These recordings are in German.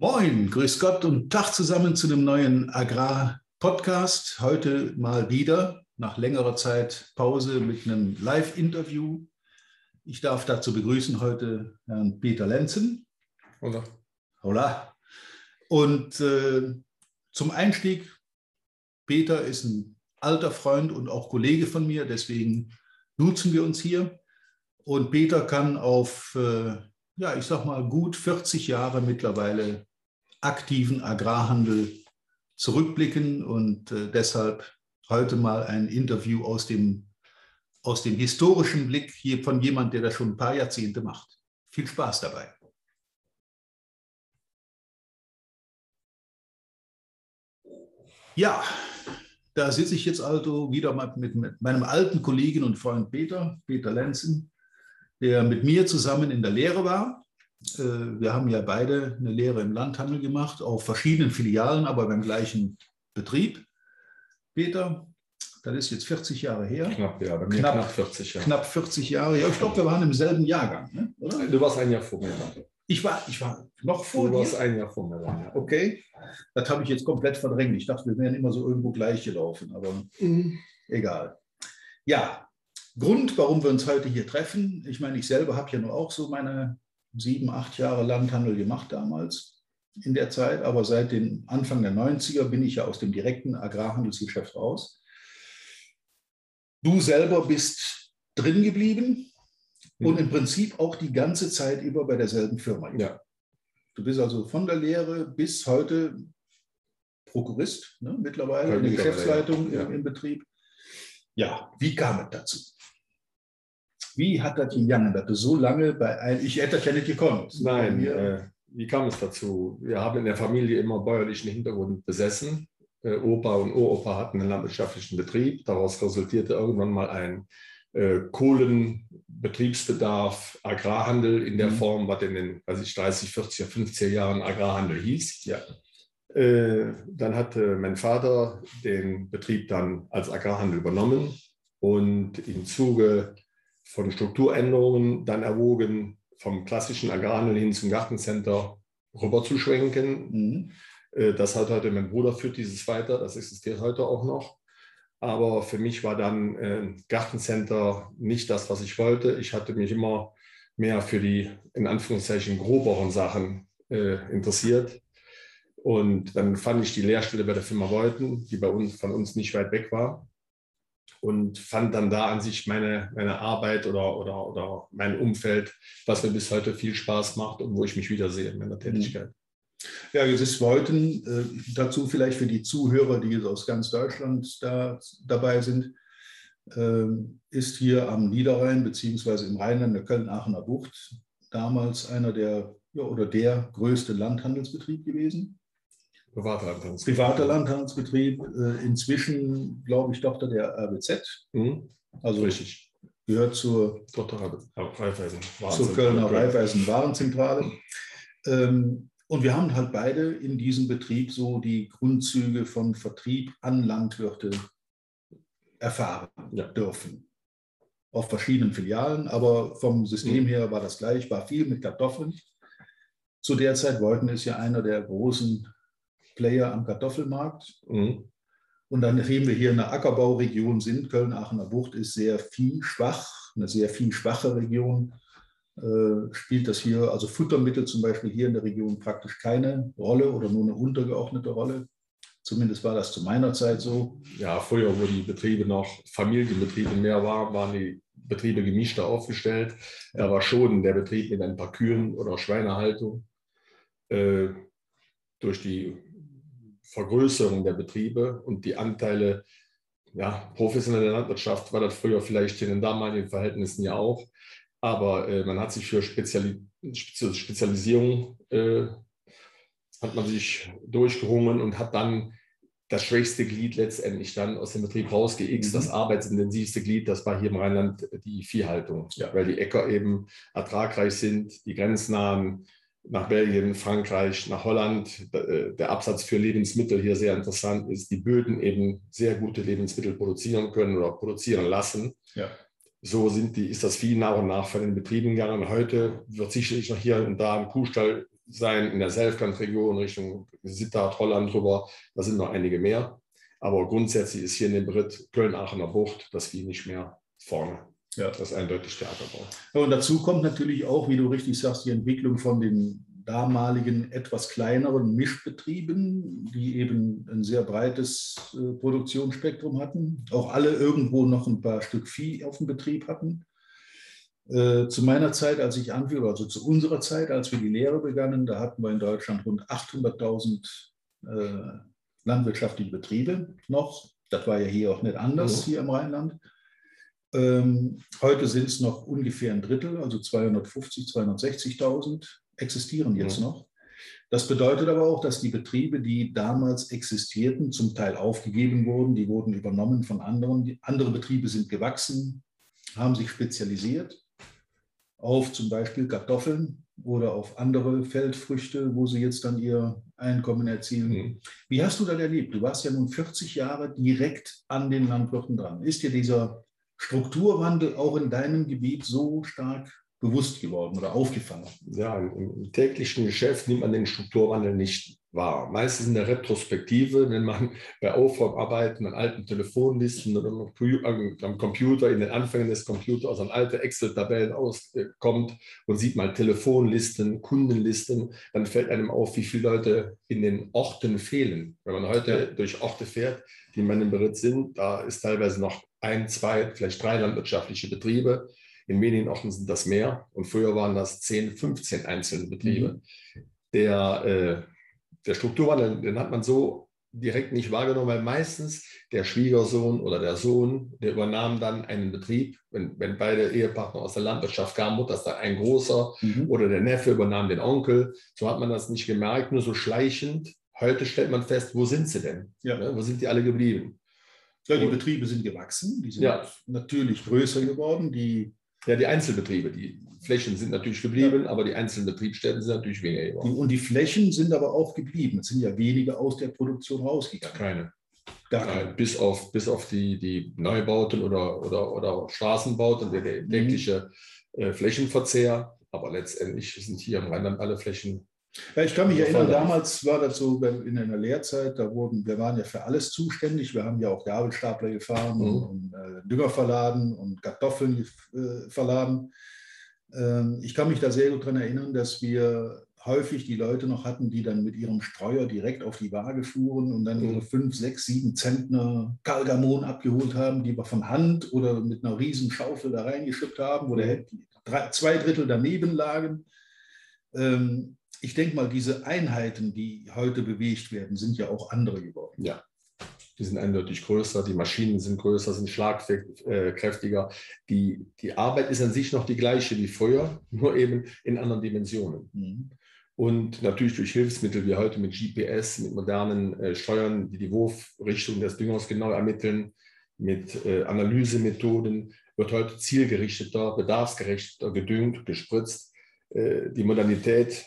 Moin, grüß Gott und Tag zusammen zu einem neuen Agrar-Podcast. Heute mal wieder nach längerer Zeit Pause mit einem Live-Interview. Ich darf dazu begrüßen heute Herrn Peter Lenzen. Hola. Hola. Und äh, zum Einstieg, Peter ist ein alter Freund und auch Kollege von mir, deswegen nutzen wir uns hier. Und Peter kann auf, äh, ja, ich sag mal, gut 40 Jahre mittlerweile aktiven Agrarhandel zurückblicken und äh, deshalb heute mal ein Interview aus dem, aus dem historischen Blick hier von jemand, der das schon ein paar Jahrzehnte macht. Viel Spaß dabei. Ja, da sitze ich jetzt also wieder mal mit, mit meinem alten Kollegen und Freund Peter, Peter Lenzen, der mit mir zusammen in der Lehre war. Äh, wir haben ja beide eine Lehre im Landhandel gemacht, auf verschiedenen Filialen, aber beim gleichen Betrieb. Peter, das ist jetzt 40 Jahre her. Knapp, ja, bei mir Knapp- knapp, 40 Jahre. Knapp 40 Jahre. Ja, ich glaube, wir waren im selben Jahrgang, ne? oder? Du warst ein Jahr vor mir. Ich war, ich war noch vor Du warst dir. ein Jahr vor mir. Ja. Okay, das habe ich jetzt komplett verdrängt. Ich dachte, wir wären immer so irgendwo gleich gelaufen, aber egal. Ja, Grund, warum wir uns heute hier treffen. Ich meine, ich selber habe ja nur auch so meine sieben, acht Jahre Landhandel gemacht damals in der Zeit, aber seit dem Anfang der 90er bin ich ja aus dem direkten Agrarhandelsgeschäft raus. Du selber bist drin geblieben und im Prinzip auch die ganze Zeit über bei derselben Firma. Ja. Du bist also von der Lehre bis heute Prokurist, ne, mittlerweile in der Geschäftsleitung ja. im, im Betrieb. Ja, wie kam es dazu? Wie hat das gegangen, dass du so lange bei ein, ich hätte das ja nicht gekonnt. Nein, äh, wie kam es dazu? Wir haben in der Familie immer bäuerlichen Hintergrund besessen. Äh, Opa und Uropa hatten einen landwirtschaftlichen Betrieb. Daraus resultierte irgendwann mal ein äh, Kohlenbetriebsbedarf, Agrarhandel in der Mhm. Form, was in den weiß ich, 30, 40, 50 Jahren Agrarhandel hieß. Ja. Äh, dann hatte mein Vater den Betrieb dann als Agrarhandel übernommen und im Zuge von Strukturänderungen dann erwogen, vom klassischen Agrarhandel hin zum Gartencenter rüberzuschwenken. Mhm. Äh, Das hat heute mein Bruder führt dieses weiter, das existiert heute auch noch. Aber für mich war dann äh, Gartencenter nicht das, was ich wollte. Ich hatte mich immer mehr für die, in Anführungszeichen, groberen Sachen äh, interessiert. Und dann fand ich die Lehrstelle bei der Firma Beuten, die bei uns, von uns nicht weit weg war. Und fand dann da an sich meine, meine Arbeit oder, oder, oder mein Umfeld, was mir bis heute viel Spaß macht und wo ich mich wiedersehe in meiner Tätigkeit. Ja, ist Beuten, äh, dazu vielleicht für die Zuhörer, die jetzt aus ganz Deutschland da, dabei sind, ähm, ist hier am Niederrhein beziehungsweise im Rheinland der Köln-Aachener Bucht damals einer der ja, oder der größte Landhandelsbetrieb gewesen. Privater Landhandels- Privater Landhandelsbetrieb, äh, inzwischen, glaube ich, Tochter der RBZ, Mhm. also Richtig. gehört zur Dr. Raiffeisen. zur Kölner Raiffeisen Warenzentrale. Ähm, und wir haben halt beide in diesem Betrieb so die Grundzüge von Vertrieb an Landwirte erfahren Ja. dürfen. Auf verschiedenen Filialen, aber vom System Mhm. her war das gleich, war viel mit Kartoffeln. Zu der Zeit Beuthen ist ja einer der großen Player am Kartoffelmarkt. Mhm. Und dann, nachdem wir hier in der Ackerbauregion sind, Köln-Aachener Bucht ist sehr viehschwach, eine sehr viehschwache Region, äh, spielt das hier, also Futtermittel zum Beispiel hier in der Region praktisch keine Rolle oder nur eine untergeordnete Rolle. Zumindest war das zu meiner Zeit so. Ja, früher, wo die Betriebe noch Familienbetriebe mehr waren, waren die Betriebe gemischter aufgestellt. Da war schon der Betrieb mit ein paar Kühen oder Schweinehaltung. Äh, durch die Vergrößerung der Betriebe und die Anteile ja, professionelle Landwirtschaft war das früher vielleicht in den damaligen Verhältnissen ja auch. Aber äh, man hat sich für Speziali Spezi- Spezialisierung äh, hat man sich durchgerungen und hat dann das schwächste Glied letztendlich dann aus dem Betrieb rausgeixt. Mhm. Das arbeitsintensivste Glied, das war hier im Rheinland die Viehhaltung, Ja. weil die Äcker eben ertragreich sind, die grenznahen nach Belgien, Frankreich, nach Holland, äh, der Absatz für Lebensmittel hier sehr interessant ist, die Böden eben sehr gute Lebensmittel produzieren können oder produzieren lassen. Ja. So sind die, ist das Vieh nach und nach von den Betrieben gegangen. Heute wird sicherlich noch hier und da ein Kuhstall sein in der Selfland-Region Richtung Sittard, Holland drüber. Da sind noch einige mehr. Aber grundsätzlich ist hier in dem Brit Köln-Aachener Bucht das Vieh nicht mehr vorne. Ja. Das ist eindeutig der Ackerbau. Ja, und dazu kommt natürlich auch, wie du richtig sagst, die Entwicklung von den damaligen etwas kleineren Mischbetrieben, die eben ein sehr breites äh, Produktionsspektrum hatten, auch alle irgendwo noch ein paar Stück Vieh auf dem Betrieb hatten. Äh, zu meiner Zeit, als ich anfiel, also zu unserer Zeit, als wir die Lehre begannen, da hatten wir in Deutschland rund 800.000 äh, landwirtschaftliche Betriebe noch. Das war ja hier auch nicht anders, mhm. hier im Rheinland. Ähm, heute sind es noch ungefähr ein Drittel, also 250, 260.000 existieren jetzt mhm. noch. Das bedeutet aber auch, dass die Betriebe, die damals existierten, zum Teil aufgegeben wurden, die wurden übernommen von anderen. Andere Betriebe sind gewachsen, haben sich spezialisiert auf zum Beispiel Kartoffeln oder auf andere Feldfrüchte, wo sie jetzt dann ihr Einkommen erzielen. Mhm. Wie hast du das erlebt? Du warst ja nun 40 Jahre direkt an den Landwirten dran. Ist dir dieser Strukturwandel auch in deinem Gebiet so stark bewusst geworden oder aufgefallen? Ja, im täglichen Geschäft nimmt man den Strukturwandel nicht wahr. Meistens in der Retrospektive, wenn man bei Aufräumarbeiten an alten Telefonlisten oder am Computer, in den Anfängen des Computers an alte Excel-Tabellen auskommt und sieht mal Telefonlisten, Kundenlisten, dann fällt einem auf, wie viele Leute in den Orten fehlen. Wenn man heute durch Orte fährt, die in meinem Bericht sind, da ist teilweise noch ein, zwei, vielleicht drei landwirtschaftliche Betriebe in Medienorten sind das mehr und früher waren das 10, 15 einzelne Betriebe. Mhm. Der, äh, der Strukturwandel, den hat man so direkt nicht wahrgenommen, weil meistens der Schwiegersohn oder der Sohn, der übernahm dann einen Betrieb, wenn, wenn beide Ehepartner aus der Landwirtschaft kamen, Mutter ist da ein großer mhm. oder der Neffe übernahm den Onkel. So hat man das nicht gemerkt, nur so schleichend. Heute stellt man fest, wo sind sie denn? Ja. Ja, wo sind die alle geblieben? Ja, die Betriebe sind gewachsen, die sind ja. natürlich größer geworden. Die ja, die Einzelbetriebe, die Flächen sind natürlich geblieben, ja. aber die einzelnen Betriebsstätten sind natürlich weniger geworden. Und die Flächen sind aber auch geblieben. Es sind ja weniger aus der Produktion rausgegangen. Keine. Gar keine. Bis auf, bis auf die, die Neubauten oder, oder, oder Straßenbauten, der, der tägliche mhm. Flächenverzehr. Aber letztendlich sind hier im Rheinland alle Flächen ja, ich kann mich erinnern, damals war das so in einer Lehrzeit, da wurden, wir waren ja für alles zuständig. Wir haben ja auch Gabelstapler gefahren mhm. und äh, Dünger verladen und Kartoffeln äh, verladen. Ähm, ich kann mich da sehr gut daran erinnern, dass wir häufig die Leute noch hatten, die dann mit ihrem Streuer direkt auf die Waage fuhren und dann ihre mhm. fünf, sechs, sieben Zentner Kalgamon abgeholt haben, die wir von Hand oder mit einer riesen Schaufel da reingeschüttet haben, wo der, mhm. drei, zwei Drittel daneben lagen. Ähm, ich denke mal, diese Einheiten, die heute bewegt werden, sind ja auch andere geworden. Ja, die sind eindeutig größer, die Maschinen sind größer, sind schlagkräftiger. Die, die Arbeit ist an sich noch die gleiche wie früher, nur eben in anderen Dimensionen. Mhm. Und natürlich durch Hilfsmittel wie heute mit GPS, mit modernen äh, Steuern, die die Wurfrichtung des Düngers genau ermitteln, mit äh, Analysemethoden, wird heute zielgerichteter, bedarfsgerechter gedüngt, gespritzt. Äh, die Modernität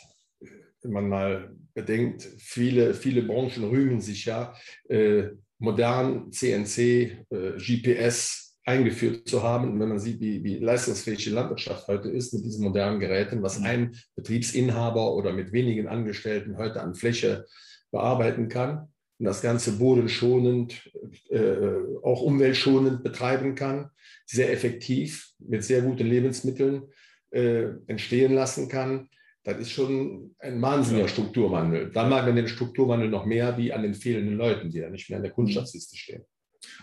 wenn man mal bedenkt, viele, viele Branchen rühmen sich ja, äh, modern CNC, äh, GPS eingeführt zu haben. Und wenn man sieht, wie, wie leistungsfähig die Landwirtschaft heute ist mit diesen modernen Geräten, was ein Betriebsinhaber oder mit wenigen Angestellten heute an Fläche bearbeiten kann und das Ganze bodenschonend, äh, auch umweltschonend betreiben kann, sehr effektiv mit sehr guten Lebensmitteln äh, entstehen lassen kann, das ist schon ein wahnsinniger Strukturwandel. Da mag man den Strukturwandel noch mehr wie an den fehlenden Leuten, die ja nicht mehr in der Kundschaftsliste stehen.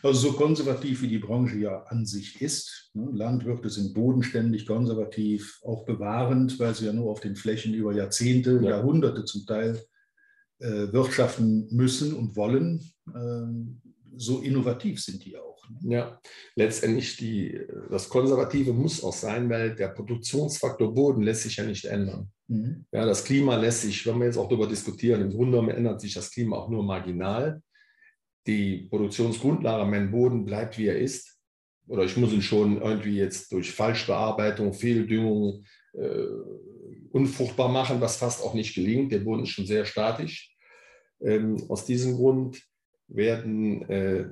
Also so konservativ wie die Branche ja an sich ist. Ne? Landwirte sind bodenständig, konservativ, auch bewahrend, weil sie ja nur auf den Flächen über Jahrzehnte, ja. Jahrhunderte zum Teil äh, wirtschaften müssen und wollen. Ähm, so innovativ sind die auch. Ne? Ja, letztendlich die, das Konservative muss auch sein, weil der Produktionsfaktor Boden lässt sich ja nicht ändern. Mhm. Ja, das Klima lässt sich, wenn wir jetzt auch darüber diskutieren, im Grunde genommen ändert sich das Klima auch nur marginal. Die Produktionsgrundlage, mein Boden bleibt wie er ist. Oder ich muss ihn schon irgendwie jetzt durch Falschbearbeitung, Fehldüngung äh, unfruchtbar machen, was fast auch nicht gelingt. Der Boden ist schon sehr statisch. Ähm, aus diesem Grund werden äh,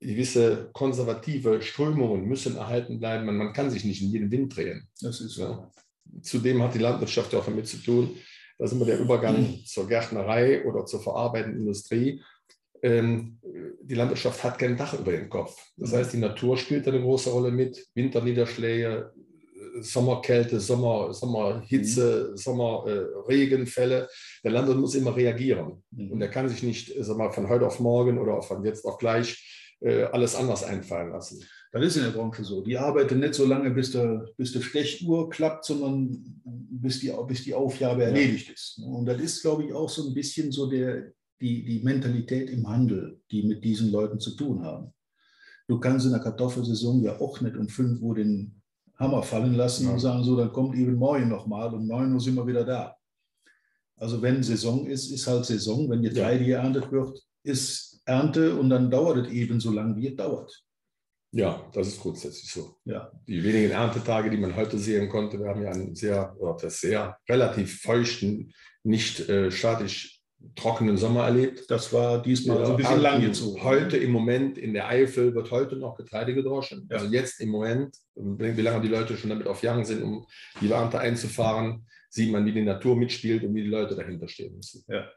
gewisse konservative Strömungen müssen erhalten bleiben. Man, man, kann sich nicht in jeden Wind drehen. Das ist so. Ja. Zudem hat die Landwirtschaft ja auch damit zu tun, Da ist immer der Übergang mhm. zur Gärtnerei oder zur verarbeitenden Industrie. Ähm, die Landwirtschaft hat kein Dach über dem Kopf. Das heißt, die Natur spielt eine große Rolle mit. Winterniederschläge, Sommerkälte, Sommer, Sommerhitze, mhm. Sommerregenfälle. Äh, der Landwirt muss immer reagieren. Mhm. Und er kann sich nicht sag mal, von heute auf morgen oder von jetzt auf gleich äh, alles anders einfallen lassen. Das ist in der Branche so. Die arbeiten nicht so lange, bis der, bis der Stechuhr klappt, sondern bis die, bis die Aufgabe ja. erledigt ist. Und das ist, glaube ich, auch so ein bisschen so der, die, die Mentalität im Handel, die mit diesen Leuten zu tun haben. Du kannst in der Kartoffelsaison ja auch nicht um 5 Uhr den Hammer fallen lassen ja. und sagen, so, dann kommt eben morgen nochmal, um 9 Uhr sind wir wieder da. Also wenn Saison ist, ist halt Saison. Wenn Getreide ja. geerntet wird, ist Ernte und dann dauert es eben so lange, wie es dauert. Ja, das ist grundsätzlich so. Ja. Die wenigen Erntetage, die man heute sehen konnte, wir haben ja einen sehr, oder sehr relativ feuchten, nicht äh, statisch trockenen Sommer erlebt. Das war diesmal ja, so ein bisschen lang gezogen. Heute im Moment in der Eifel wird heute noch Getreide gedroschen. Ja. Also jetzt im Moment, wie lange die Leute schon damit auf Jagen sind, um die Ernte einzufahren, sieht man, wie die Natur mitspielt und wie die Leute dahinter stehen müssen. Ja.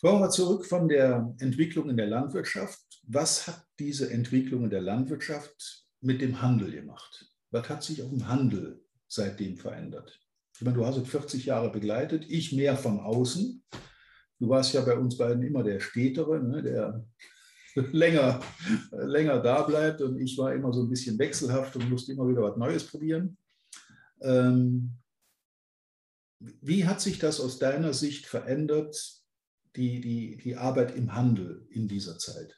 Kommen wir zurück von der Entwicklung in der Landwirtschaft. Was hat diese Entwicklung in der Landwirtschaft mit dem Handel gemacht? Was hat sich auch im Handel seitdem verändert? Ich meine, du hast es 40 Jahre begleitet, ich mehr von außen. Du warst ja bei uns beiden immer der Stetere, ne, der länger, länger da bleibt und ich war immer so ein bisschen wechselhaft und musste immer wieder was Neues probieren. Ähm, wie hat sich das aus deiner Sicht verändert, die, die, die Arbeit im Handel in dieser Zeit?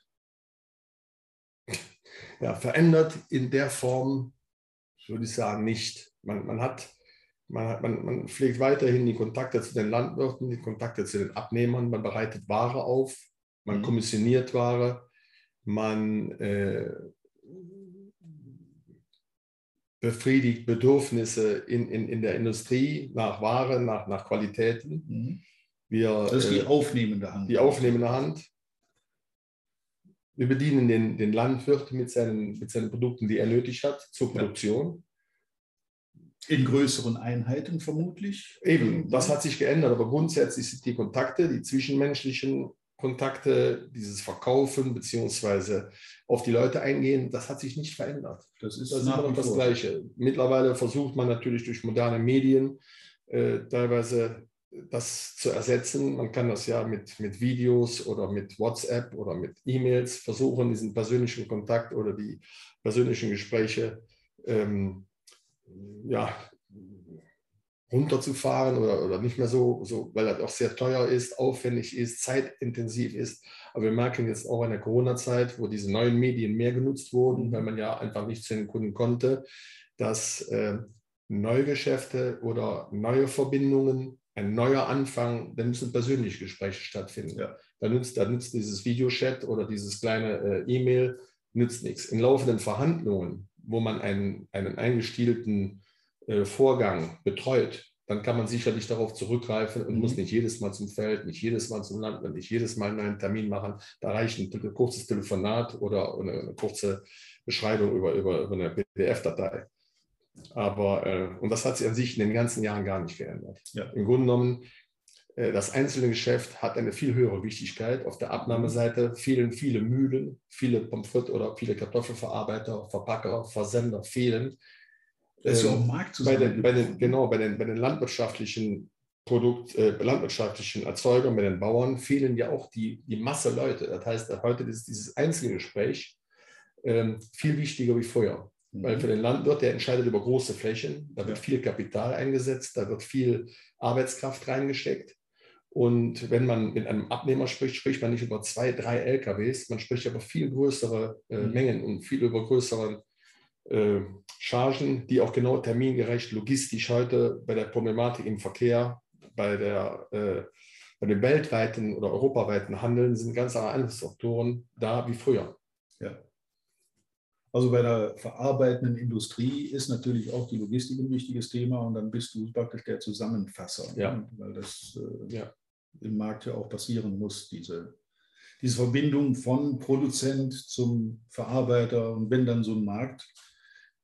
Ja, verändert in der Form, würde ich sagen, nicht. Man, man hat man, man, man, pflegt weiterhin die Kontakte zu den Landwirten, die Kontakte zu den Abnehmern, man bereitet Ware auf, man mhm. kommissioniert Ware, man äh, befriedigt Bedürfnisse in, in, in der Industrie nach Ware, nach, nach Qualitäten. Mhm. Wir, das ist die äh, aufnehmende Hand. Die aufnehmende Hand. Wir bedienen den, den Landwirt mit seinen, mit seinen Produkten, die er nötig hat zur Produktion. In größeren Einheiten vermutlich. Eben, das hat sich geändert, aber grundsätzlich sind die Kontakte, die zwischenmenschlichen Kontakte, dieses Verkaufen beziehungsweise auf die Leute eingehen, das hat sich nicht verändert. Das ist, das ist immer noch das Gleiche. Mittlerweile versucht man natürlich durch moderne Medien äh, teilweise das zu ersetzen. Man kann das ja mit, mit Videos oder mit WhatsApp oder mit E-Mails versuchen, diesen persönlichen Kontakt oder die persönlichen Gespräche ähm, ja, runterzufahren oder, oder nicht mehr so, so, weil das auch sehr teuer ist, aufwendig ist, zeitintensiv ist. Aber wir merken jetzt auch in der Corona-Zeit, wo diese neuen Medien mehr genutzt wurden, weil man ja einfach nicht zu den Kunden konnte, dass äh, neue Geschäfte oder neue Verbindungen, ein neuer Anfang, da müssen persönliche Gespräche stattfinden. Ja. Da, nützt, da nützt dieses Videochat oder dieses kleine äh, E-Mail nützt nichts. In laufenden Verhandlungen wo man einen, einen eingestielten äh, Vorgang betreut, dann kann man sicherlich darauf zurückgreifen und mhm. muss nicht jedes Mal zum Feld, nicht jedes Mal zum Land, nicht jedes Mal einen Termin machen. Da reicht ein, ein kurzes Telefonat oder eine, eine, kurze Beschreibung über, über, über eine PDF-Datei. Aber, äh, und das hat sich an sich in den ganzen Jahren gar nicht geändert. Ja. Im Grunde genommen äh, das einzelne Geschäft hat eine viel höhere Wichtigkeit. Auf der Abnahmeseite fehlen viele Mühlen, viele Pommes frites oder viele Kartoffelverarbeiter, Verpacker, Versender fehlen. Das ist ja auch Markt bei den, bei den, Genau, bei den, bei den landwirtschaftlichen Produkt, äh, landwirtschaftlichen Erzeugern, bei den Bauern fehlen ja auch die, die Masse Leute. Das heißt, heute ist dieses Einzelgespräch ähm, viel wichtiger wie vorher. Mhm. Weil für den Landwirt, der entscheidet über große Flächen, da wird viel Kapital eingesetzt, da wird viel Arbeitskraft reingesteckt. Und wenn man mit einem Abnehmer spricht, spricht man nicht über zwei, drei LKWs, man spricht über viel größere äh, mhm. Mengen und viel über größere äh, Chargen, die auch genau termingerecht logistisch heute bei der Problematik im Verkehr, bei, der, äh, bei dem weltweiten oder europaweiten Handeln sind ganz andere Faktoren da wie früher. Also bei der verarbeitenden Industrie ist natürlich auch die Logistik ein wichtiges Thema und dann bist du praktisch der Zusammenfasser, ja. ne? weil das äh, ja im Markt ja auch passieren muss, diese, diese Verbindung von Produzent zum Verarbeiter. Und wenn dann so ein Markt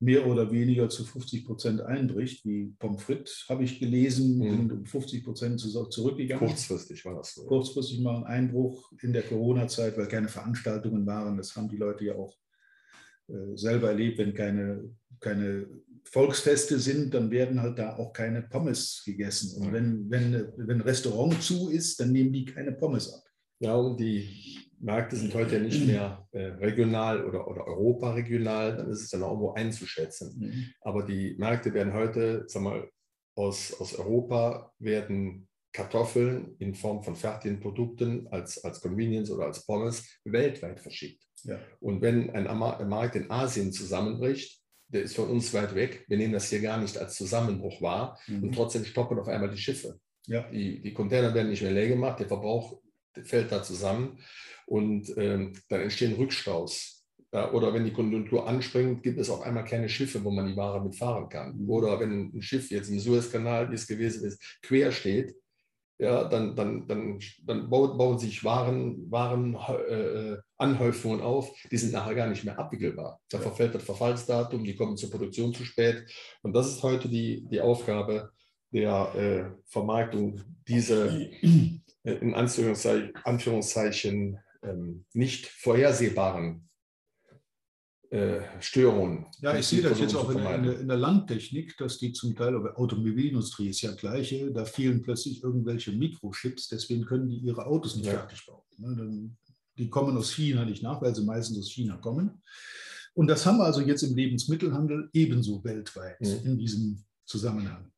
mehr oder weniger zu 50 Prozent einbricht, wie Pommes frites, habe ich gelesen, mhm. sind um 50 Prozent zurückgegangen. Kurzfristig war das so. Kurzfristig mal ein Einbruch in der Corona-Zeit, weil keine Veranstaltungen waren. Das haben die Leute ja auch selber erlebt, wenn keine, keine Volksfeste sind, dann werden halt da auch keine Pommes gegessen. Und wenn, wenn, wenn ein Restaurant zu ist, dann nehmen die keine Pommes ab. Ja, und die Märkte sind heute ja nicht mehr äh, regional oder, oder Europa-regional, dann ist es dann auch irgendwo einzuschätzen. Mhm. Aber die Märkte werden heute, sag mal, aus, aus Europa werden Kartoffeln in Form von fertigen Produkten als, als Convenience oder als Pommes weltweit verschickt. Ja. Und wenn ein Markt in Asien zusammenbricht, der ist von uns weit weg, wir nehmen das hier gar nicht als Zusammenbruch wahr mhm. und trotzdem stoppen auf einmal die Schiffe. Ja. Die, die Container werden nicht mehr leer gemacht, der Verbrauch fällt da zusammen und ähm, dann entstehen Rückstaus. Ja, oder wenn die Konjunktur anspringt, gibt es auf einmal keine Schiffe, wo man die Ware mitfahren kann. Mhm. Oder wenn ein Schiff jetzt im Suezkanal, wie es gewesen ist, quer steht, ja, dann, dann, dann, dann bauen, bauen sich Waren, Waren äh, Anhäufungen auf, die sind nachher gar nicht mehr abwickelbar. Da verfällt das Verfallsdatum, die kommen zur Produktion zu spät. Und das ist heute die, die Aufgabe der äh, Vermarktung, diese äh, in Anführungszeichen, Anführungszeichen ähm, nicht vorhersehbaren Störungen. Ja, ich sehe das jetzt auch in, in, in, der Landtechnik, dass die zum Teil, aber Automobilindustrie ist ja gleiche, da fehlen plötzlich irgendwelche Mikrochips, deswegen können die ihre Autos nicht ja. fertig bauen. Ne, die kommen aus China nicht nach, weil sie meistens aus China kommen. Und das haben wir also jetzt im Lebensmittelhandel ebenso weltweit mhm. in diesem Zusammenhang.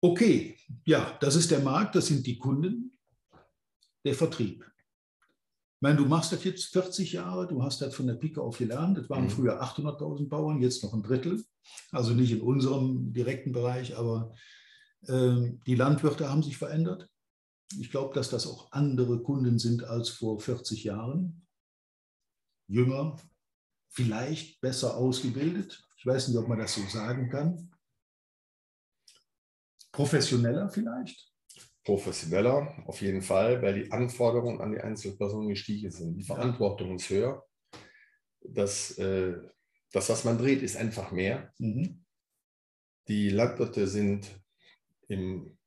Okay, ja, das ist der Markt, das sind die Kunden, der Vertrieb. Ich meine, du machst das jetzt 40 Jahre, du hast das von der Pike auf gelernt. Das waren mhm. früher 800.000 Bauern, jetzt noch ein Drittel. Also nicht in unserem direkten Bereich, aber äh, die Landwirte haben sich verändert. Ich glaube, dass das auch andere Kunden sind als vor 40 Jahren. Jünger, vielleicht besser ausgebildet. Ich weiß nicht, ob man das so sagen kann. Professioneller vielleicht? Professioneller, auf jeden Fall, weil die Anforderungen an die Einzelpersonen gestiegen sind. Die Verantwortung ist höher. Das, äh, das, was man dreht, ist einfach mehr. Mhm. Die Landwirte sind im,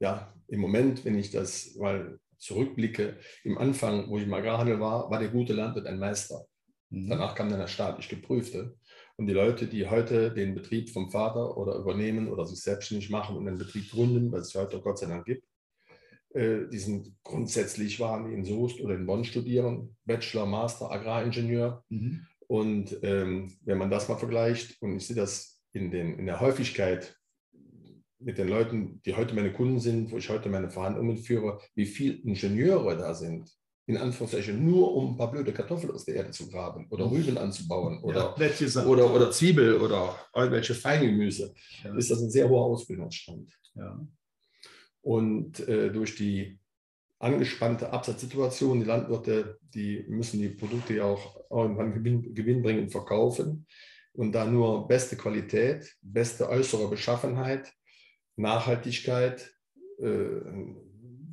ja, im Moment, wenn ich das mal zurückblicke, im Anfang, wo ich im Agrarhandel war, war der gute Landwirt ein Meister. Mhm. Danach kam dann der staatlich geprüfte. Und die Leute, die heute den Betrieb vom Vater oder übernehmen oder sich selbstständig machen und einen Betrieb gründen, was es heute Gott sei Dank gibt, äh, die sind grundsätzlich waren die in Soest oder in Bonn studieren, Bachelor, Master, Agraringenieur. Mhm. Und ähm, wenn man das mal vergleicht, und ich sehe das in, den, in der Häufigkeit mit den Leuten, die heute meine Kunden sind, wo ich heute meine Verhandlungen führe, wie viele Ingenieure da sind, in Anführungszeichen nur um ein paar blöde Kartoffeln aus der Erde zu graben oder mhm. Rüben anzubauen oder, ja, oder, oder Zwiebel oder irgendwelche Feingemüse, ja. ist das ein sehr hoher Ausbildungsstand. Ja. Und äh, durch die angespannte Absatzsituation, die Landwirte, die müssen die Produkte ja auch irgendwann Gewinn, gewinnbringend verkaufen. Und da nur beste Qualität, beste äußere Beschaffenheit, Nachhaltigkeit, äh,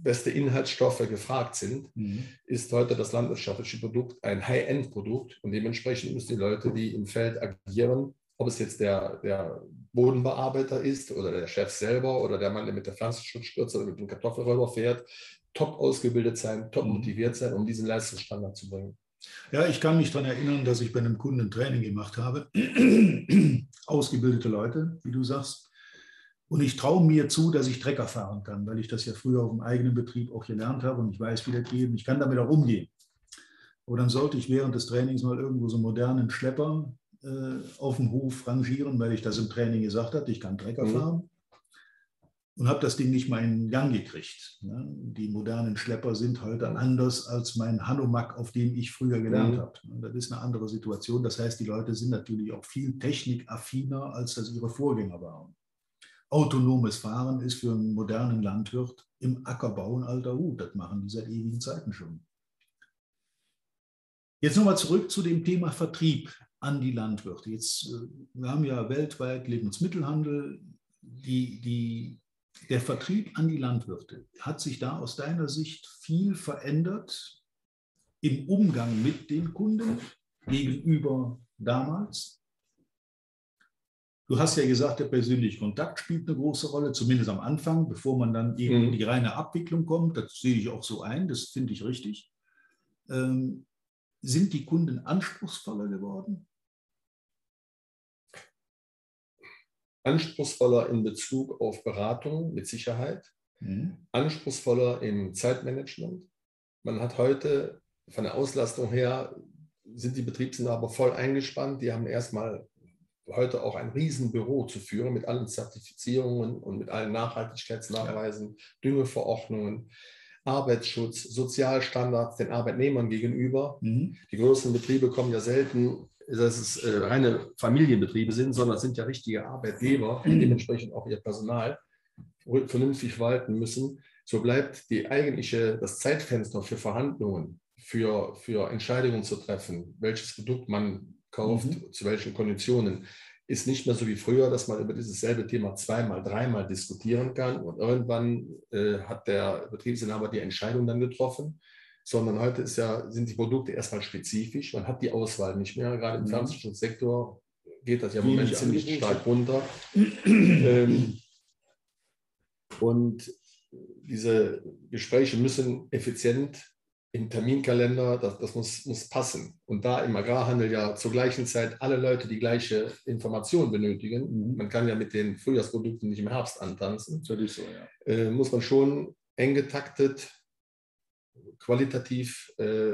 beste Inhaltsstoffe gefragt sind, mhm. ist heute das landwirtschaftliche Produkt ein High-End-Produkt. Und dementsprechend müssen die Leute, die im Feld agieren, ob es jetzt der, der Bodenbearbeiter ist oder der Chef selber oder der Mann, der mit der Pflanzenschutzspritze oder mit dem Kartoffelräuber fährt, top ausgebildet sein, top mhm. motiviert sein, um diesen Leistungsstandard zu bringen. Ja, ich kann mich daran erinnern, dass ich bei einem Kunden ein Training gemacht habe. Ausgebildete Leute, wie du sagst. Und ich traue mir zu, dass ich Trecker fahren kann, weil ich das ja früher auf dem eigenen Betrieb auch gelernt habe und ich weiß, wie das geht. Und ich kann damit auch umgehen. Aber dann sollte ich während des Trainings mal irgendwo so einen modernen Schlepper äh, auf dem Hof rangieren, weil ich das im Training gesagt hatte, ich kann Trecker mhm. fahren. Und habe das Ding nicht mal in Gang gekriegt. Ne? Die modernen Schlepper sind heute anders als mein Hanomag, auf dem ich früher gelernt mhm. habe. Ne? Das ist eine andere Situation. Das heißt, die Leute sind natürlich auch viel technikaffiner, als das ihre Vorgänger waren. Autonomes Fahren ist für einen modernen Landwirt im Ackerbau ein alter Hut. Das machen die seit ewigen Zeiten schon. Jetzt nochmal zurück zu dem Thema Vertrieb an die Landwirte. Jetzt, äh, wir haben ja weltweit Lebensmittelhandel, die, die, der Vertrieb an die Landwirte. Hat sich da aus deiner Sicht viel verändert im Umgang mit den Kunden gegenüber damals? Du hast ja gesagt, der persönliche Kontakt spielt eine große Rolle, zumindest am Anfang, bevor man dann eben in die reine Abwicklung kommt. Das sehe ich auch so ein, das finde ich richtig. Ähm, sind die Kunden anspruchsvoller geworden? Anspruchsvoller in Bezug auf Beratung mit Sicherheit, mhm. anspruchsvoller im Zeitmanagement. Man hat heute von der Auslastung her, sind die Betriebsinhaber voll eingespannt. Die haben erstmal heute auch ein Riesenbüro zu führen mit allen Zertifizierungen und mit allen Nachhaltigkeitsnachweisen, ja. Düngeverordnungen. Arbeitsschutz, Sozialstandards den Arbeitnehmern gegenüber. Mhm. Die größeren Betriebe kommen ja selten, dass es äh, reine Familienbetriebe sind, sondern es sind ja richtige Arbeitgeber, die dementsprechend auch ihr Personal vernünftig verwalten müssen. So bleibt die eigentliche, das Zeitfenster für Verhandlungen, für, für Entscheidungen zu treffen, welches Produkt man kauft, mhm. zu welchen Konditionen, ist nicht mehr so wie früher, dass man über dieses selbe Thema zweimal, dreimal diskutieren kann und irgendwann äh, hat der Betriebsinhaber die Entscheidung dann getroffen, sondern heute ist ja, sind die Produkte erstmal spezifisch, man hat die Auswahl nicht mehr, gerade im mhm. Pflanzenschutzsektor geht das ja im Moment ziemlich stark runter. ähm, und diese Gespräche müssen effizient im Terminkalender, das, das muss, muss passen. Und da im Agrarhandel ja zur gleichen Zeit alle Leute die gleiche Information benötigen, mhm. man kann ja mit den Frühjahrsprodukten nicht im Herbst antanzen, Natürlich so, ja. äh, muss man schon eng getaktet, qualitativ äh,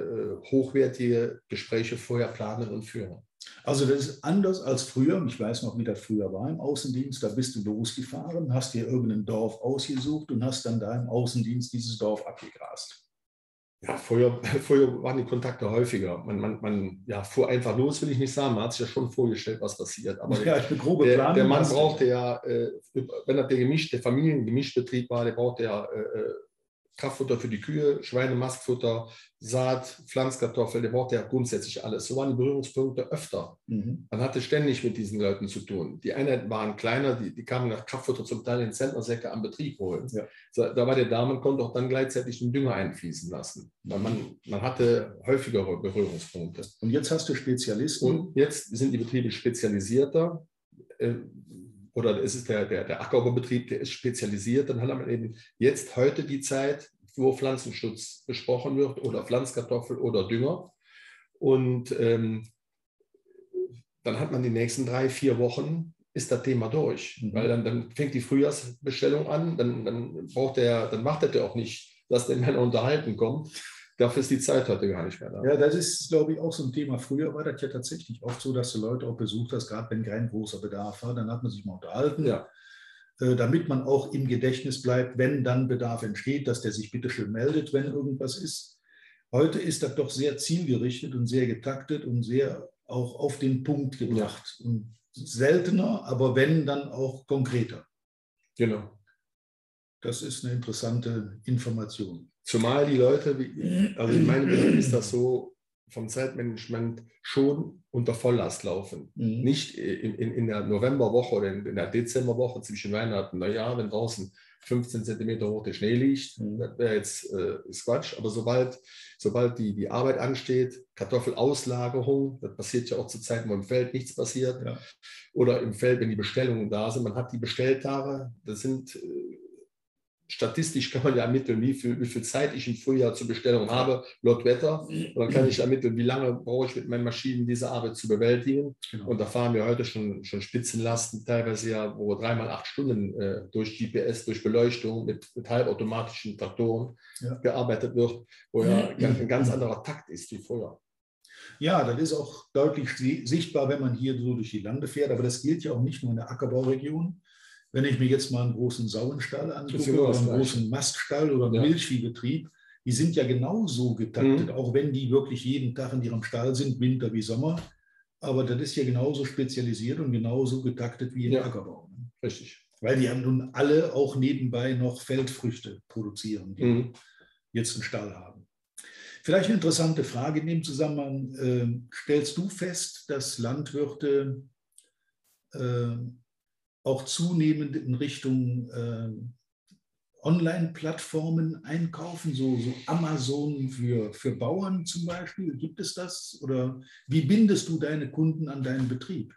hochwertige Gespräche vorher planen und führen. Also das ist anders als früher. Ich weiß noch, wie das früher war im Außendienst. Da bist du losgefahren, hast dir irgendein Dorf ausgesucht und hast dann da im Außendienst dieses Dorf abgegrast. Ja, früher, früher waren die Kontakte häufiger. Man, man, man ja, fuhr einfach los, will ich nicht sagen. Man hat sich ja schon vorgestellt, was passiert. Aber ja, ich bin grobe der, der Mann brauchte ja, äh, wenn er der gemischte Familiengemischtbetrieb war, der brauchte ja äh, äh Kraftfutter für die Kühe, Schweinemastfutter, Saat, Pflanzkartoffel, der braucht ja grundsätzlich alles. So waren die Berührungspunkte öfter. Mhm. Man hatte ständig mit diesen Leuten zu tun. Die Einheiten waren kleiner, die, die kamen nach Kraftfutter zum Teil in Zentnersäcke am Betrieb holen. Ja. So, da war der da, man konnte auch dann gleichzeitig den Dünger einfließen lassen. Weil man, man hatte häufigere Berührungspunkte. Und jetzt hast du Spezialisten. Und jetzt sind die Betriebe spezialisierter. Oder es ist der, der, der Ackerbaubetrieb, der ist spezialisiert, dann hat man eben jetzt heute die Zeit, wo Pflanzenschutz besprochen wird oder Pflanzkartoffel oder Dünger. Und ähm, dann hat man die nächsten drei, vier Wochen ist das Thema durch. Mhm. Weil dann, dann fängt die Frühjahrsbestellung an, dann, dann braucht der, dann macht er auch nicht, dass der Männer unterhalten kommt. Dafür ist die Zeit heute gar nicht mehr da. Ja, das ist, glaube ich, auch so ein Thema. Früher war das ja tatsächlich oft so, dass du Leute auch besucht hast, gerade wenn kein großer Bedarf war, dann hat man sich mal unterhalten. Ja. Äh, damit man auch im Gedächtnis bleibt, wenn dann Bedarf entsteht, dass der sich bitte schön meldet, wenn irgendwas ist. Heute ist das doch sehr zielgerichtet und sehr getaktet und sehr auch auf den Punkt gebracht. Ja. Und seltener, aber wenn, dann auch konkreter. Genau. Das ist eine interessante Information. Zumal die Leute, also in meinem Betrieb ist das so, vom Zeitmanagement schon unter Volllast laufen. Mhm. Nicht in, in, in, der Novemberwoche oder in, in, der Dezemberwoche zwischen Weihnachten und Neujahr, wenn draußen 15 Zentimeter hoch der Schnee liegt, mhm. das wäre jetzt äh, Quatsch. Aber sobald, sobald die, die Arbeit ansteht, Kartoffelauslagerung, das passiert ja auch zu Zeiten, wo im Feld nichts passiert, ja. oder im Feld, wenn die Bestellungen da sind, man hat die Bestelltage, das sind äh, statistisch kann man ja ermitteln, wie viel, wie viel Zeit ich im Frühjahr zur Bestellung habe, laut Wetter. Und dann kann ich ermitteln, wie lange brauche ich mit meinen Maschinen diese Arbeit zu bewältigen. Genau. Und da fahren wir heute schon, schon Spitzenlasten, teilweise ja, wo dreimal acht Stunden äh, durch GPS, durch Beleuchtung mit, mit halbautomatischen Traktoren ja. gearbeitet wird, wo ja ein ganz anderer Takt ist wie früher. Ja, das ist auch deutlich sichtbar, wenn man hier so durch die Lande fährt. Aber das gilt ja auch nicht nur in der Ackerbauregion. Wenn ich mir jetzt mal einen großen Sauenstall angucke oder einen großen Maststall oder einen ja. Milchviehbetrieb, die sind ja genauso getaktet, mhm. auch wenn die wirklich jeden Tag in ihrem Stall sind, Winter wie Sommer. Aber das ist ja genauso spezialisiert und genauso getaktet wie im ja. Ackerbau. Ne? Richtig. Weil die haben nun alle auch nebenbei noch Feldfrüchte produzieren, die mhm. jetzt einen Stall haben. Vielleicht eine interessante Frage in dem Zusammenhang. Äh, stellst du fest, dass Landwirte äh, auch zunehmend in Richtung äh, Online-Plattformen einkaufen, so, so Amazon für, für Bauern zum Beispiel? Gibt es das? Oder wie bindest du deine Kunden an deinen Betrieb?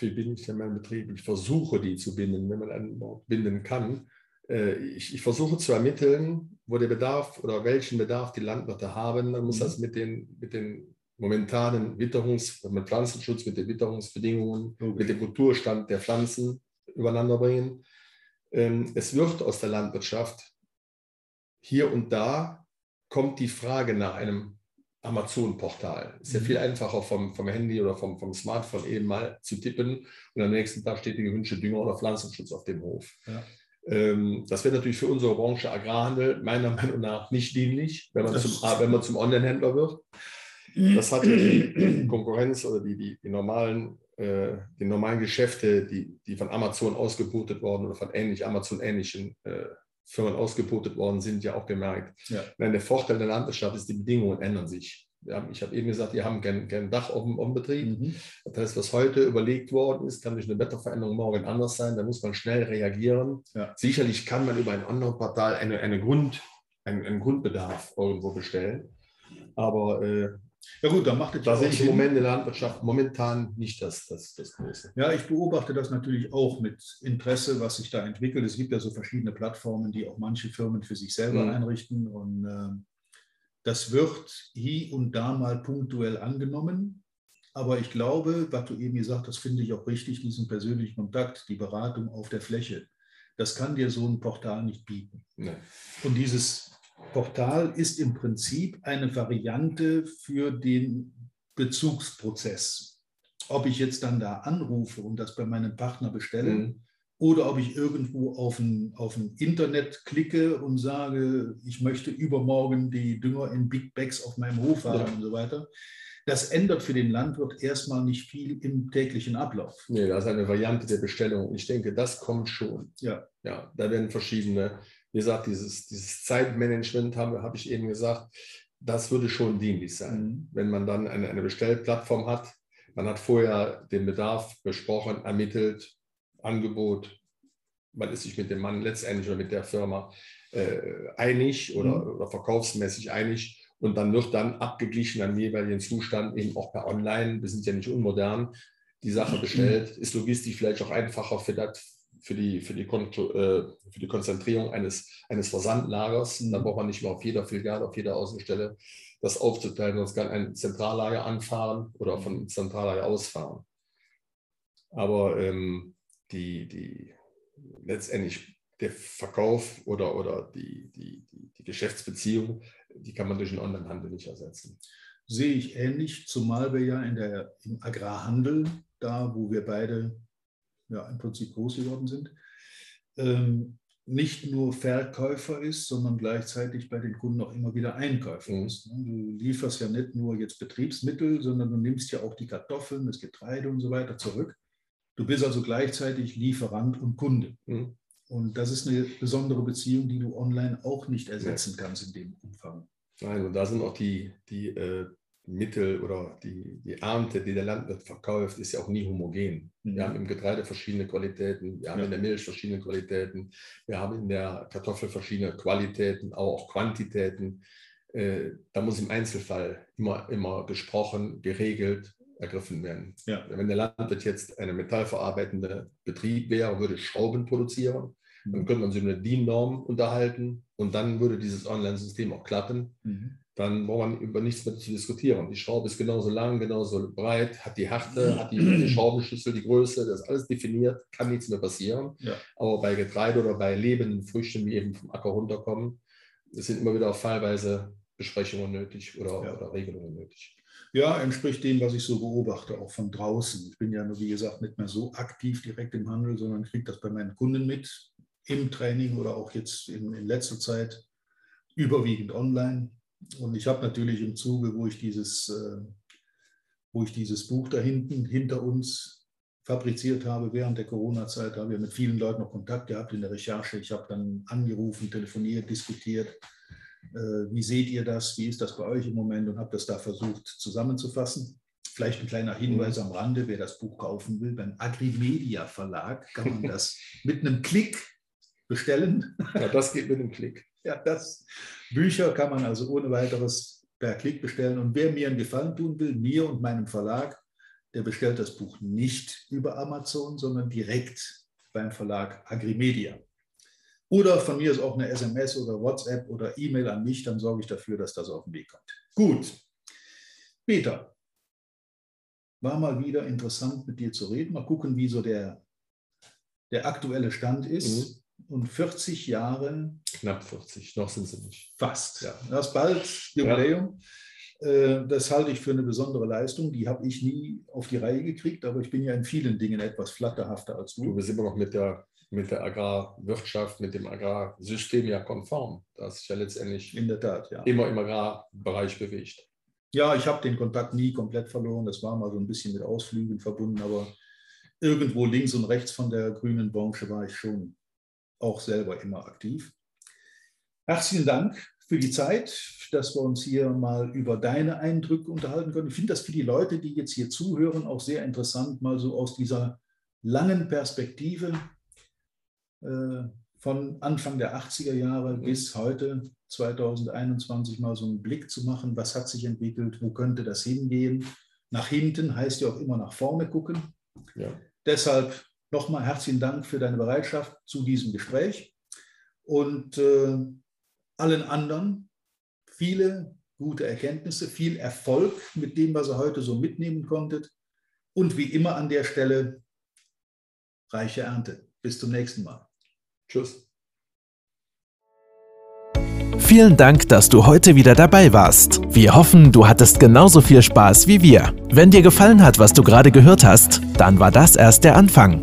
Wie binde ich denn meinen Betrieb? Ich versuche, die zu binden, wenn man einen binden kann. Äh, ich, ich, versuche zu ermitteln, wo der Bedarf oder welchen Bedarf die Landwirte haben. Dann muss mhm. das mit den, mit den momentanen Witterungs-, mit Pflanzenschutz, mit den Witterungsbedingungen, okay. mit dem Kulturstand der Pflanzen übereinander bringen. Ähm, es wird aus der Landwirtschaft hier und da kommt die Frage nach einem Amazon-Portal. Ist ja mhm. viel einfacher vom, vom Handy oder vom, vom Smartphone eben mal zu tippen und am nächsten Tag steht die gewünschte Dünger oder Pflanzenschutz auf dem Hof. Ja. Ähm, das wäre natürlich für unsere Branche Agrarhandel meiner Meinung nach nicht dienlich, wenn man zum, wenn man zum Online-Händler wird. Das hat die Konkurrenz oder die, die, die, normalen, äh, die normalen Geschäfte, die, die von Amazon ausgebotet worden oder von ähnlich Amazon-ähnlichen äh, Firmen ausgebotet worden sind, ja auch gemerkt. Ja. Nein, der Vorteil der Landwirtschaft ist, die Bedingungen ändern sich. Haben, ich habe eben gesagt, die haben kein, kein Dach auf dem, auf dem Betrieb. Mhm. Das heißt, was heute überlegt worden ist, kann durch eine Wetterveränderung morgen anders sein. Da muss man schnell reagieren. Ja. Sicherlich kann man über ein anderes Portal eine, eine Grund, einen, einen Grundbedarf irgendwo bestellen. Aber äh, ja gut, dann macht es Da sehe ich im Moment in der Landwirtschaft momentan nicht das, das, das Große. Ja, ich beobachte das natürlich auch mit Interesse, was sich da entwickelt. Es gibt ja so verschiedene Plattformen, die auch manche Firmen für sich selber mhm. einrichten. Und äh, das wird hier und da mal punktuell angenommen. Aber ich glaube, was du eben gesagt hast, finde ich auch richtig, diesen persönlichen Kontakt, die Beratung auf der Fläche. Das kann dir so ein Portal nicht bieten. Nee. Und dieses Portal ist im Prinzip eine Variante für den Bezugsprozess. Ob ich jetzt dann da anrufe und das bei meinem Partner bestelle mhm. oder ob ich irgendwo auf ein, auf ein Internet klicke und sage, ich möchte übermorgen die Dünger in Big Bags auf meinem Hof haben ja. und so weiter. Das ändert für den Landwirt erstmal nicht viel im täglichen Ablauf. Nee, das ist eine Variante der Bestellung. Ich denke, das kommt schon. Ja. Ja, da werden verschiedene wie gesagt, dieses, dieses Zeitmanagement, habe, habe ich eben gesagt, das würde schon dienlich sein, mhm. wenn man dann eine, eine Bestellplattform hat. Man hat vorher den Bedarf besprochen, ermittelt, Angebot, man ist sich mit dem Mann letztendlich oder mit der Firma äh, einig oder, mhm. oder verkaufsmäßig einig und dann wird dann abgeglichen am jeweiligen Zustand, eben auch per Online, wir sind ja nicht unmodern, die Sache bestellt, ist logistisch vielleicht auch einfacher für das, für die, für die, äh, für die Konzentrierung eines, eines Versandlagers. Dann braucht man nicht mehr auf jeder Filiale, auf jeder Außenstelle das aufzuteilen, sonst kann ein Zentrallager anfahren oder von Zentrallager ausfahren. Aber ähm, die, die, letztendlich der Verkauf oder, oder die, die, die, die Geschäftsbeziehung, die kann man durch den Onlinehandel nicht ersetzen. Sehe ich ähnlich, zumal wir ja in der, im Agrarhandel, da wo wir beide ja, im Prinzip groß geworden sind, ähm, nicht nur Verkäufer ist, sondern gleichzeitig bei den Kunden auch immer wieder Einkäufer mhm. ist. Ne? Du lieferst ja nicht nur jetzt Betriebsmittel, sondern du nimmst ja auch die Kartoffeln, das Getreide und so weiter zurück. Du bist also gleichzeitig Lieferant und Kunde. Mhm. Und das ist eine besondere Beziehung, die du online auch nicht ersetzen kannst in dem Umfang. Nein, und da sind auch die, die äh, Mittel oder die, die Ernte, die der Landwirt verkauft, ist ja auch nie homogen. Mhm. Wir haben im Getreide verschiedene Qualitäten, wir haben ja. in der Milch verschiedene Qualitäten, wir haben in der Kartoffel verschiedene Qualitäten, auch Quantitäten. Äh, da muss im Einzelfall immer, immer gesprochen, geregelt, ergriffen werden. Ja. Wenn der Landwirt jetzt ein metallverarbeitender Betrieb wäre, würde Schrauben produzieren, mhm. dann könnte man sich über eine DIN-Norm unterhalten und dann würde dieses Online-System auch klappen. Mhm dann braucht man über nichts mehr zu diskutieren. Die Schraube ist genauso lang, genauso breit, hat die Härte, hat die, die Schraubenschlüssel, die Größe, das ist alles definiert, kann nichts mehr passieren. Ja. Aber bei Getreide oder bei lebenden Früchten, die eben vom Acker runterkommen, sind immer wieder fallweise Besprechungen nötig oder, ja. oder Regelungen nötig. Ja, entspricht dem, was ich so beobachte, auch von draußen. Ich bin ja nur, wie gesagt, nicht mehr so aktiv direkt im Handel, sondern kriege das bei meinen Kunden mit, im Training oder auch jetzt in, in letzter Zeit überwiegend online. Und ich habe natürlich im Zuge, wo ich dieses, äh, wo ich dieses Buch da hinten hinter uns fabriziert habe während der Corona-Zeit, haben wir mit vielen Leuten noch Kontakt gehabt in der Recherche. Ich habe dann angerufen, telefoniert, diskutiert. Äh, wie seht ihr das? Wie ist das bei euch im Moment? Und habe das da versucht zusammenzufassen. Vielleicht ein kleiner Hinweis am Rande, wer das Buch kaufen will. Beim Agrimedia Verlag kann man das mit einem Klick bestellen. Ja, das geht mit dem Klick. Ja, das. Bücher kann man also ohne weiteres per Klick bestellen. Und wer mir einen Gefallen tun will, mir und meinem Verlag, der bestellt das Buch nicht über Amazon, sondern direkt beim Verlag Agrimedia. Oder von mir ist auch eine SMS oder WhatsApp oder E-Mail an mich, dann sorge ich dafür, dass das auf den Weg kommt. Gut. Peter, war mal wieder interessant mit dir zu reden. Mal gucken, wie so der, der aktuelle Stand ist. Mhm. Und 40 Jahre. Knapp 40, noch sind sie nicht. Fast. Ja. Das ist bald Jubiläum. Ja. Äh, das halte ich für eine besondere Leistung. Die habe ich nie auf die Reihe gekriegt, aber ich bin ja in vielen Dingen etwas flatterhafter als du. Du bist immer noch mit der mit der Agrarwirtschaft, mit dem Agrarsystem ja konform, das sich ja letztendlich in der Tat, ja. immer im Agrarbereich bewegt. Ja, ich habe den Kontakt nie komplett verloren. Das war mal so ein bisschen mit Ausflügen verbunden, aber irgendwo links und rechts von der grünen Branche war ich schon auch selber immer aktiv. Herzlichen Dank für die Zeit, dass wir uns hier mal über deine Eindrücke unterhalten können. Ich finde das für die Leute, die jetzt hier zuhören, auch sehr interessant, mal so aus dieser langen Perspektive äh, von Anfang der 80er Jahre bis heute 2021 mal so einen Blick zu machen, was hat sich entwickelt, wo könnte das hingehen. Nach hinten heißt ja auch immer nach vorne gucken. Ja. Deshalb nochmal herzlichen Dank für deine Bereitschaft zu diesem Gespräch und äh, allen anderen viele gute Erkenntnisse, viel Erfolg mit dem, was ihr heute so mitnehmen konntet und wie immer an der Stelle reiche Ernte. Bis zum nächsten Mal. Tschüss. Vielen Dank, dass du heute wieder dabei warst. Wir hoffen, du hattest genauso viel Spaß wie wir. Wenn dir gefallen hat, was du gerade gehört hast, dann war das erst der Anfang.